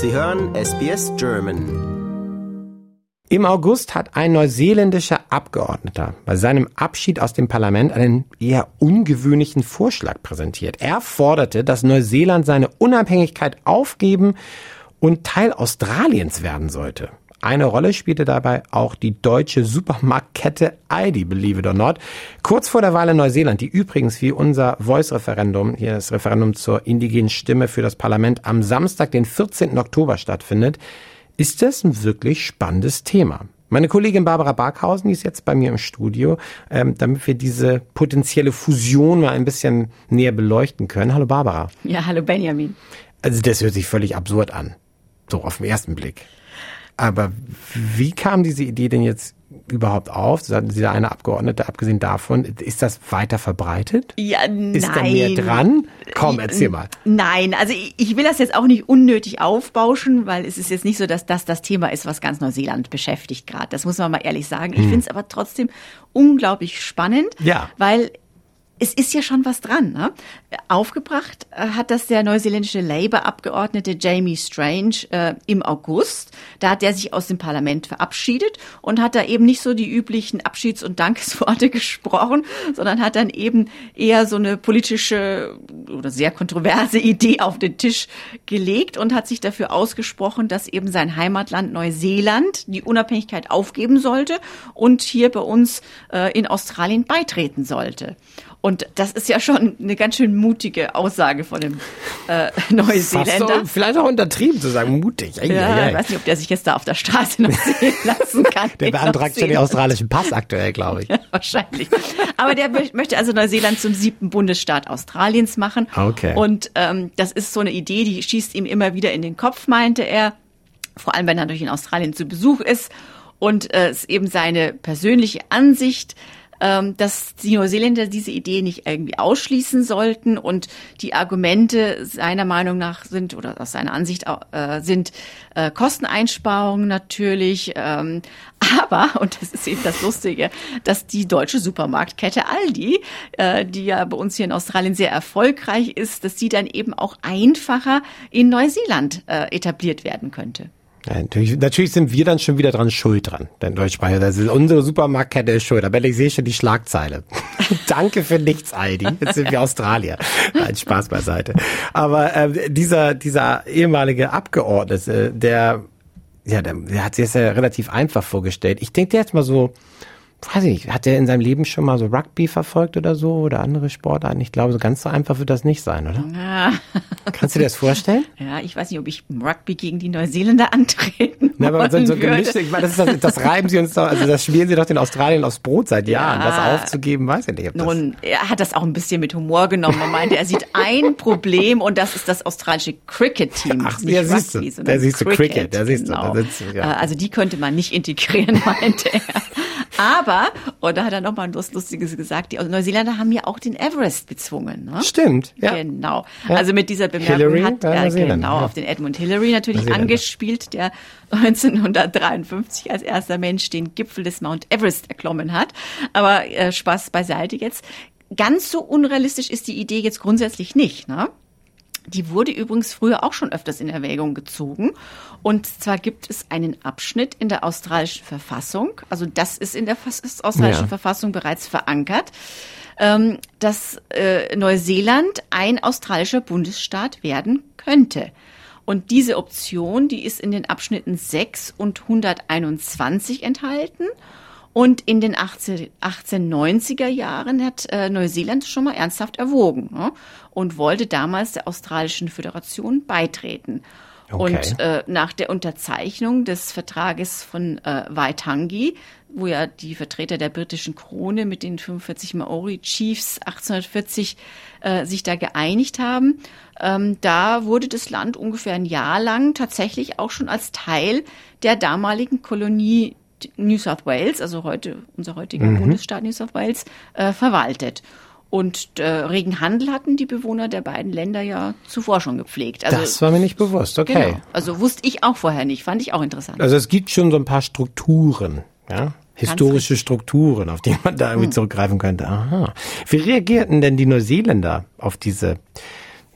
Sie hören SBS German. Im August hat ein neuseeländischer Abgeordneter bei seinem Abschied aus dem Parlament einen eher ungewöhnlichen Vorschlag präsentiert. Er forderte, dass Neuseeland seine Unabhängigkeit aufgeben und Teil Australiens werden sollte. Eine Rolle spielte dabei auch die deutsche Supermarktkette Aldi, believe it or not. Kurz vor der Wahl in Neuseeland, die übrigens wie unser Voice-Referendum, hier das Referendum zur indigenen Stimme für das Parlament am Samstag, den 14. Oktober stattfindet, ist das ein wirklich spannendes Thema. Meine Kollegin Barbara Barkhausen, die ist jetzt bei mir im Studio, ähm, damit wir diese potenzielle Fusion mal ein bisschen näher beleuchten können. Hallo Barbara. Ja, hallo Benjamin. Also das hört sich völlig absurd an, so auf den ersten Blick. Aber wie kam diese Idee denn jetzt überhaupt auf? Da eine Abgeordnete, abgesehen davon, ist das weiter verbreitet? Ja, nein. Ist da mehr dran? Komm, erzähl mal. Nein, also ich will das jetzt auch nicht unnötig aufbauschen, weil es ist jetzt nicht so, dass das das Thema ist, was ganz Neuseeland beschäftigt gerade. Das muss man mal ehrlich sagen. Ich hm. finde es aber trotzdem unglaublich spannend, ja. weil es ist ja schon was dran. Ne? Aufgebracht äh, hat das der neuseeländische Labour-Abgeordnete Jamie Strange äh, im August. Da hat er sich aus dem Parlament verabschiedet und hat da eben nicht so die üblichen Abschieds- und Dankesworte gesprochen, sondern hat dann eben eher so eine politische oder sehr kontroverse Idee auf den Tisch gelegt und hat sich dafür ausgesprochen, dass eben sein Heimatland Neuseeland die Unabhängigkeit aufgeben sollte und hier bei uns äh, in Australien beitreten sollte. Und das ist ja schon eine ganz schön mutige Aussage von dem äh, Neuseeländer. So, vielleicht auch untertrieben zu sagen, mutig. Ja, ja, ich weiß nicht, ob der sich jetzt da auf der Straße noch sehen lassen kann. der beantragt schon den australischen Pass aktuell, glaube ich. Ja, wahrscheinlich. Aber der möchte also Neuseeland zum siebten Bundesstaat Australiens machen. Okay. Und ähm, das ist so eine Idee, die schießt ihm immer wieder in den Kopf, meinte er. Vor allem, wenn er natürlich in Australien zu Besuch ist. Und äh, es ist eben seine persönliche Ansicht, dass die Neuseeländer diese Idee nicht irgendwie ausschließen sollten und die Argumente seiner Meinung nach sind oder aus seiner Ansicht äh, sind äh, Kosteneinsparungen natürlich, ähm, aber, und das ist eben das Lustige, dass die deutsche Supermarktkette Aldi, äh, die ja bei uns hier in Australien sehr erfolgreich ist, dass die dann eben auch einfacher in Neuseeland äh, etabliert werden könnte. Ja, natürlich, natürlich sind wir dann schon wieder dran schuld dran, denn Deutschsprache, das ist unsere Supermarktkette ist schuld. Aber ich sehe schon die Schlagzeile. Danke für nichts, Aldi. Jetzt sind wir Australier. Nein, Spaß beiseite. Aber äh, dieser, dieser ehemalige Abgeordnete, der, ja, der, der hat sich das ja relativ einfach vorgestellt. Ich denke jetzt mal so, weiß ich nicht, hat er in seinem Leben schon mal so Rugby verfolgt oder so oder andere Sportarten? Ich glaube, so ganz so einfach wird das nicht sein, oder? Ja. Kannst du dir das vorstellen? Ja, ich weiß nicht, ob ich im Rugby gegen die Neuseeländer antreten Na, aber so, so gemischt, ich meine, das, das, das reiben sie uns doch, also das spielen sie doch den Australien aufs Brot seit Jahren. Ja. Das aufzugeben, weiß ich nicht. Nun, er hat das auch ein bisschen mit Humor genommen. Er meinte, er sieht ein Problem und das ist das australische Cricket-Team. Ach, der siehst du, der siehst du Cricket, der siehst du. Genau. Ja. Also die könnte man nicht integrieren, meinte er. Aber, und da hat er nochmal was Lustiges gesagt, die Neuseeländer haben ja auch den Everest bezwungen. Ne? Stimmt, ja. Genau. Ja. Also mit dieser Bemerkung Hillary, hat er genau ja. auf den Edmund Hillary natürlich angespielt, der 1953 als erster Mensch den Gipfel des Mount Everest erklommen hat. Aber äh, Spaß beiseite jetzt. Ganz so unrealistisch ist die Idee jetzt grundsätzlich nicht. Ne? Die wurde übrigens früher auch schon öfters in Erwägung gezogen. Und zwar gibt es einen Abschnitt in der australischen Verfassung, also das ist in der australischen ja. Verfassung bereits verankert, ähm, dass äh, Neuseeland ein australischer Bundesstaat werden könnte. Und diese Option, die ist in den Abschnitten 6 und 121 enthalten. Und in den 18, 1890er Jahren hat äh, Neuseeland schon mal ernsthaft erwogen ne? und wollte damals der australischen Föderation beitreten. Okay. Und äh, nach der Unterzeichnung des Vertrages von äh, Waitangi, wo ja die Vertreter der britischen Krone mit den 45 Maori Chiefs 1840 äh, sich da geeinigt haben, ähm, da wurde das Land ungefähr ein Jahr lang tatsächlich auch schon als Teil der damaligen Kolonie New South Wales, also heute unser heutiger mhm. Bundesstaat New South Wales, äh, verwaltet. Und äh, regen Handel hatten die Bewohner der beiden Länder ja zuvor schon gepflegt. Also, das war mir nicht bewusst, okay. Genau. Also wusste ich auch vorher nicht, fand ich auch interessant. Also es gibt schon so ein paar Strukturen, ja, historische Strukturen, auf die man da irgendwie hm. zurückgreifen könnte. Aha. Wie reagierten denn die Neuseeländer auf diese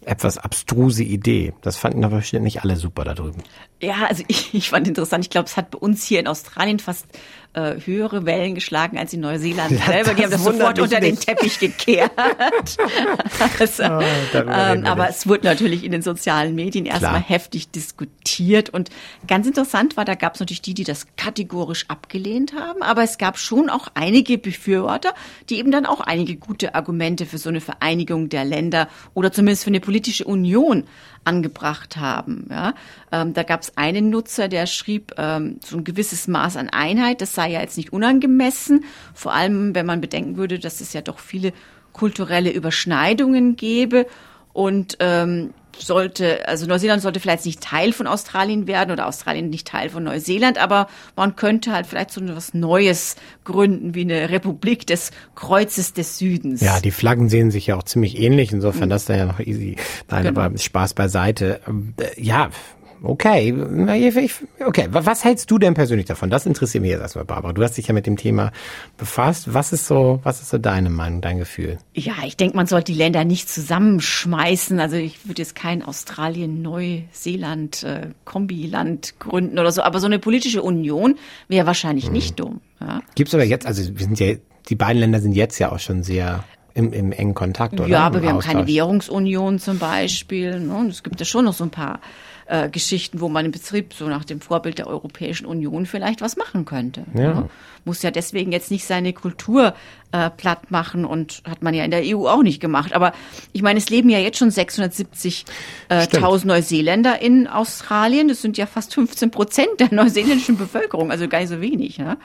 etwas abstruse Idee. Das fanden aber nicht alle super da drüben. Ja, also ich, ich fand interessant. Ich glaube, es hat bei uns hier in Australien fast äh, höhere Wellen geschlagen als in Neuseeland ja, selber. Die haben das sofort unter nicht. den Teppich gekehrt. also, oh, ähm, aber es wurde natürlich in den sozialen Medien erstmal heftig diskutiert. Und ganz interessant war, da gab es natürlich die, die das kategorisch abgelehnt haben. Aber es gab schon auch einige Befürworter, die eben dann auch einige gute Argumente für so eine Vereinigung der Länder oder zumindest für eine politische Union angebracht haben. Ja, ähm, da gab es einen Nutzer, der schrieb, ähm, so ein gewisses Maß an Einheit, das sei ja jetzt nicht unangemessen, vor allem wenn man bedenken würde, dass es ja doch viele kulturelle Überschneidungen gäbe. Und ähm, sollte, also Neuseeland sollte vielleicht nicht Teil von Australien werden oder Australien nicht Teil von Neuseeland, aber man könnte halt vielleicht so etwas Neues gründen, wie eine Republik des Kreuzes des Südens. Ja, die Flaggen sehen sich ja auch ziemlich ähnlich, insofern mhm. das da ja noch easy. Nein, genau. aber Spaß beiseite. Ähm, ja, Okay, okay. Was hältst du denn persönlich davon? Das interessiert mich jetzt erstmal, Barbara. Du hast dich ja mit dem Thema befasst. Was ist so, was ist so deine Meinung, dein Gefühl? Ja, ich denke, man sollte die Länder nicht zusammenschmeißen. Also ich würde jetzt kein Australien, Neuseeland, äh, gründen oder so. Aber so eine politische Union wäre wahrscheinlich hm. nicht dumm. Ja. Gibt's aber jetzt, also wir sind ja, die beiden Länder sind jetzt ja auch schon sehr im, im engen Kontakt, oder? Ja, aber wir Austausch. haben keine Währungsunion zum Beispiel. Ne? Und es gibt ja schon noch so ein paar äh, Geschichten, wo man im Betrieb so nach dem Vorbild der Europäischen Union vielleicht was machen könnte. Ja. Ne? Muss ja deswegen jetzt nicht seine Kultur äh, platt machen und hat man ja in der EU auch nicht gemacht. Aber ich meine, es leben ja jetzt schon 670.000 äh, Neuseeländer in Australien. Das sind ja fast 15 Prozent der neuseeländischen Bevölkerung, also gar nicht so wenig. Ne?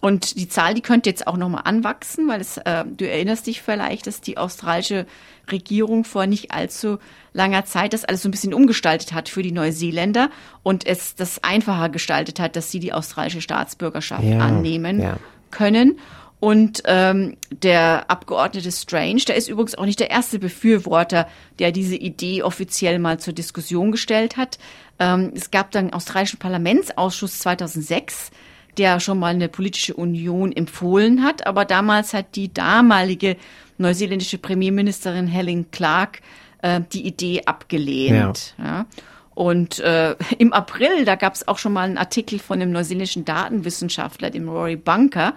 Und die Zahl, die könnte jetzt auch nochmal anwachsen, weil es, äh, du erinnerst dich vielleicht, dass die australische Regierung vor nicht allzu langer Zeit das alles so ein bisschen umgestaltet hat für die Neuseeländer und es das einfacher gestaltet hat, dass sie die australische Staatsbürgerschaft ja, annehmen ja. können. Und ähm, der Abgeordnete Strange, der ist übrigens auch nicht der erste Befürworter, der diese Idee offiziell mal zur Diskussion gestellt hat. Ähm, es gab dann einen australischen Parlamentsausschuss 2006, der schon mal eine politische Union empfohlen hat. Aber damals hat die damalige neuseeländische Premierministerin Helen Clark äh, die Idee abgelehnt. Ja. ja. Und äh, im April, da gab es auch schon mal einen Artikel von einem neuseeländischen Datenwissenschaftler, dem Rory Bunker,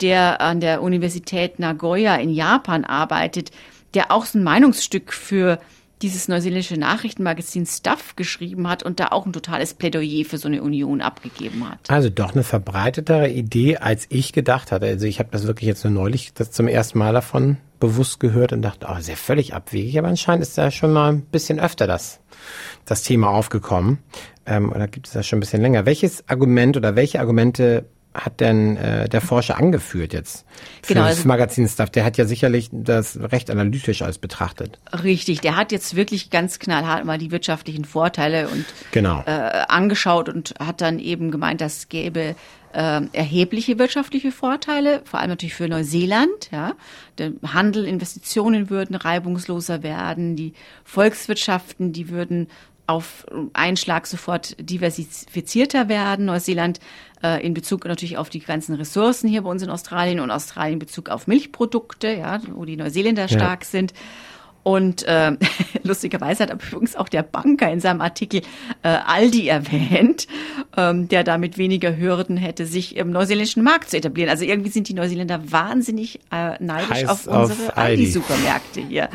der an der Universität Nagoya in Japan arbeitet, der auch so ein Meinungsstück für dieses neuseeländische Nachrichtenmagazin Stuff geschrieben hat und da auch ein totales Plädoyer für so eine Union abgegeben hat. Also doch eine verbreitetere Idee, als ich gedacht hatte. Also ich habe das wirklich jetzt nur neulich das zum ersten Mal davon bewusst gehört und dachte, oh, ist ja völlig abwegig, aber anscheinend ist da schon mal ein bisschen öfter das, das Thema aufgekommen. Ähm, oder gibt es das schon ein bisschen länger? Welches Argument oder welche Argumente hat denn äh, der Forscher angeführt jetzt für genau, das also Magazin Stuff? Der hat ja sicherlich das recht analytisch als betrachtet. Richtig, der hat jetzt wirklich ganz knallhart mal die wirtschaftlichen Vorteile und genau. äh, angeschaut und hat dann eben gemeint, das gäbe äh, erhebliche wirtschaftliche Vorteile, vor allem natürlich für Neuseeland. Ja, der Handel, Investitionen würden reibungsloser werden, die Volkswirtschaften, die würden auf einen Schlag sofort diversifizierter werden. Neuseeland äh, in Bezug natürlich auf die ganzen Ressourcen hier bei uns in Australien und Australien in Bezug auf Milchprodukte, ja, wo die Neuseeländer ja. stark sind. Und äh, lustigerweise hat übrigens auch der Banker in seinem Artikel äh, Aldi erwähnt, ähm, der damit weniger Hürden hätte, sich im neuseeländischen Markt zu etablieren. Also irgendwie sind die Neuseeländer wahnsinnig äh, neidisch Heiß auf unsere Aldi-Supermärkte hier.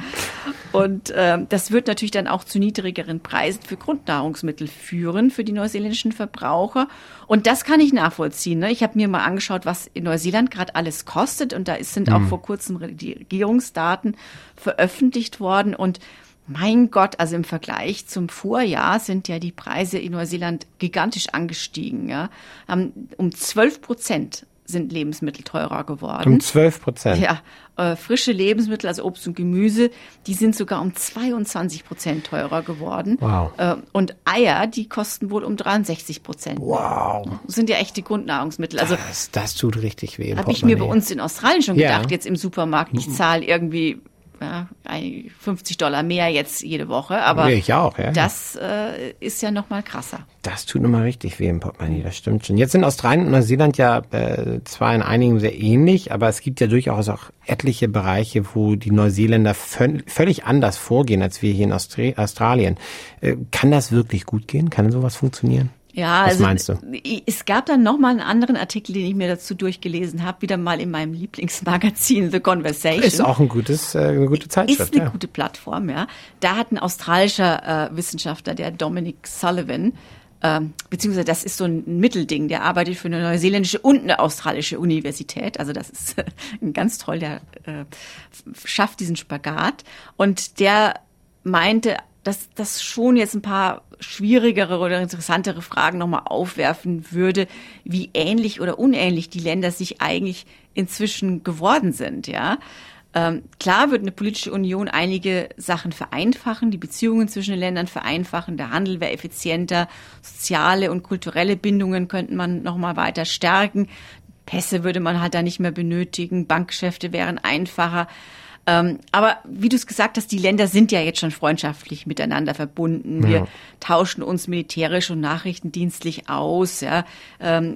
Und ähm, das wird natürlich dann auch zu niedrigeren Preisen für Grundnahrungsmittel führen für die neuseeländischen Verbraucher. Und das kann ich nachvollziehen. Ne? Ich habe mir mal angeschaut, was in Neuseeland gerade alles kostet. Und da sind mhm. auch vor kurzem die Regierungsdaten veröffentlicht worden. Und mein Gott, also im Vergleich zum Vorjahr sind ja die Preise in Neuseeland gigantisch angestiegen. Ja? Um 12 Prozent sind Lebensmittel teurer geworden. Um 12 Prozent? Ja, äh, frische Lebensmittel, also Obst und Gemüse, die sind sogar um 22 Prozent teurer geworden. Wow. Äh, und Eier, die kosten wohl um 63 Prozent. Wow. Sind ja echte Grundnahrungsmittel. Also das, das tut richtig weh. Habe ich mir bei uns in Australien schon gedacht, ja. jetzt im Supermarkt, ich zahle irgendwie ja, 50 Dollar mehr jetzt jede Woche, aber ich auch, ja. das äh, ist ja noch mal krasser. Das tut nochmal richtig weh im Portemonnaie, das stimmt schon. Jetzt sind Australien und Neuseeland ja äh, zwar in einigen sehr ähnlich, aber es gibt ja durchaus auch etliche Bereiche, wo die Neuseeländer völlig anders vorgehen als wir hier in Austri Australien. Äh, kann das wirklich gut gehen? Kann sowas funktionieren? Ja, Was also, meinst du? Es gab dann noch mal einen anderen Artikel, den ich mir dazu durchgelesen habe, wieder mal in meinem Lieblingsmagazin The Conversation. Ist auch ein gutes, äh, eine gute Zeitschrift. Ist eine ja. gute Plattform, ja. Da hat ein australischer äh, Wissenschaftler, der Dominic Sullivan, ähm, beziehungsweise das ist so ein Mittelding, der arbeitet für eine neuseeländische und eine australische Universität. Also das ist äh, ganz toll, der äh, schafft diesen Spagat. Und der meinte, dass das schon jetzt ein paar schwierigere oder interessantere Fragen nochmal aufwerfen würde, wie ähnlich oder unähnlich die Länder sich eigentlich inzwischen geworden sind, ja. Ähm, klar wird eine politische Union einige Sachen vereinfachen, die Beziehungen zwischen den Ländern vereinfachen, der Handel wäre effizienter, soziale und kulturelle Bindungen könnten man nochmal weiter stärken, Pässe würde man halt da nicht mehr benötigen, Bankgeschäfte wären einfacher. Ähm, aber wie du es gesagt hast, die Länder sind ja jetzt schon freundschaftlich miteinander verbunden. Wir ja. tauschen uns militärisch und nachrichtendienstlich aus. Ja. Ähm,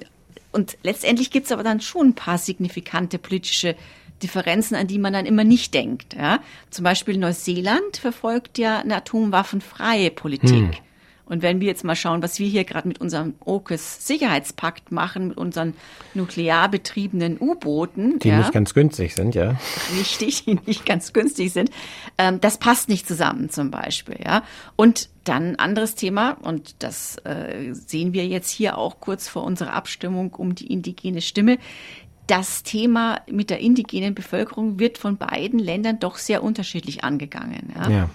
und letztendlich gibt es aber dann schon ein paar signifikante politische Differenzen, an die man dann immer nicht denkt. Ja. Zum Beispiel Neuseeland verfolgt ja eine atomwaffenfreie Politik. Hm. Und wenn wir jetzt mal schauen, was wir hier gerade mit unserem AUKUS-Sicherheitspakt machen, mit unseren nuklear betriebenen U-Booten. Die ja, nicht ganz günstig sind, ja. Richtig, die nicht ganz günstig sind. Ähm, das passt nicht zusammen zum Beispiel, ja. Und dann ein anderes Thema, und das äh, sehen wir jetzt hier auch kurz vor unserer Abstimmung um die indigene Stimme. Das Thema mit der indigenen Bevölkerung wird von beiden Ländern doch sehr unterschiedlich angegangen. Ja. ja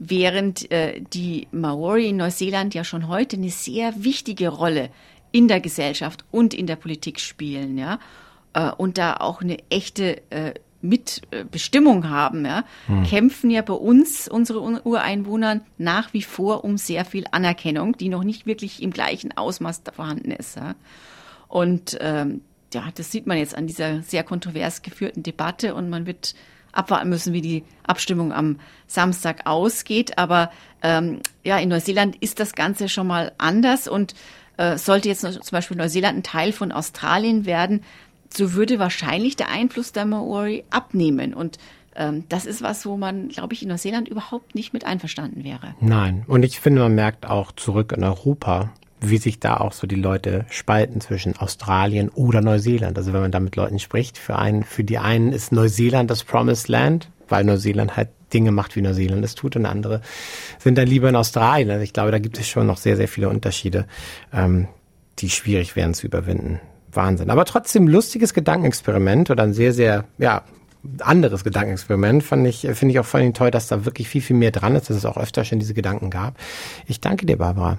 während äh, die Maori in Neuseeland ja schon heute eine sehr wichtige Rolle in der Gesellschaft und in der Politik spielen, ja, äh, und da auch eine echte äh, Mitbestimmung haben, ja, hm. kämpfen ja bei uns, unsere Ureinwohner, nach wie vor um sehr viel Anerkennung, die noch nicht wirklich im gleichen Ausmaß vorhanden ist. Ja. Und ähm, ja, das sieht man jetzt an dieser sehr kontrovers geführten Debatte und man wird abwarten müssen, wie die Abstimmung am Samstag ausgeht. Aber ähm, ja, in Neuseeland ist das Ganze schon mal anders und äh, sollte jetzt zum Beispiel Neuseeland ein Teil von Australien werden, so würde wahrscheinlich der Einfluss der Maori abnehmen und ähm, das ist was, wo man, glaube ich, in Neuseeland überhaupt nicht mit einverstanden wäre. Nein. Und ich finde, man merkt auch zurück in Europa, wie sich da auch so die Leute spalten zwischen Australien oder Neuseeland. Also wenn man da mit Leuten spricht, für einen, für die einen ist Neuseeland das Promised Land, weil Neuseeland halt Dinge macht, wie Neuseeland es tut, und andere sind dann lieber in Australien. Also ich glaube, da gibt es schon noch sehr, sehr viele Unterschiede, ähm, die schwierig wären zu überwinden. Wahnsinn. Aber trotzdem lustiges Gedankenexperiment oder ein sehr, sehr, ja, anderes Gedankenexperiment. Fand ich, finde ich auch vor allem toll, dass da wirklich viel, viel mehr dran ist, dass es auch öfter schon diese Gedanken gab. Ich danke dir, Barbara.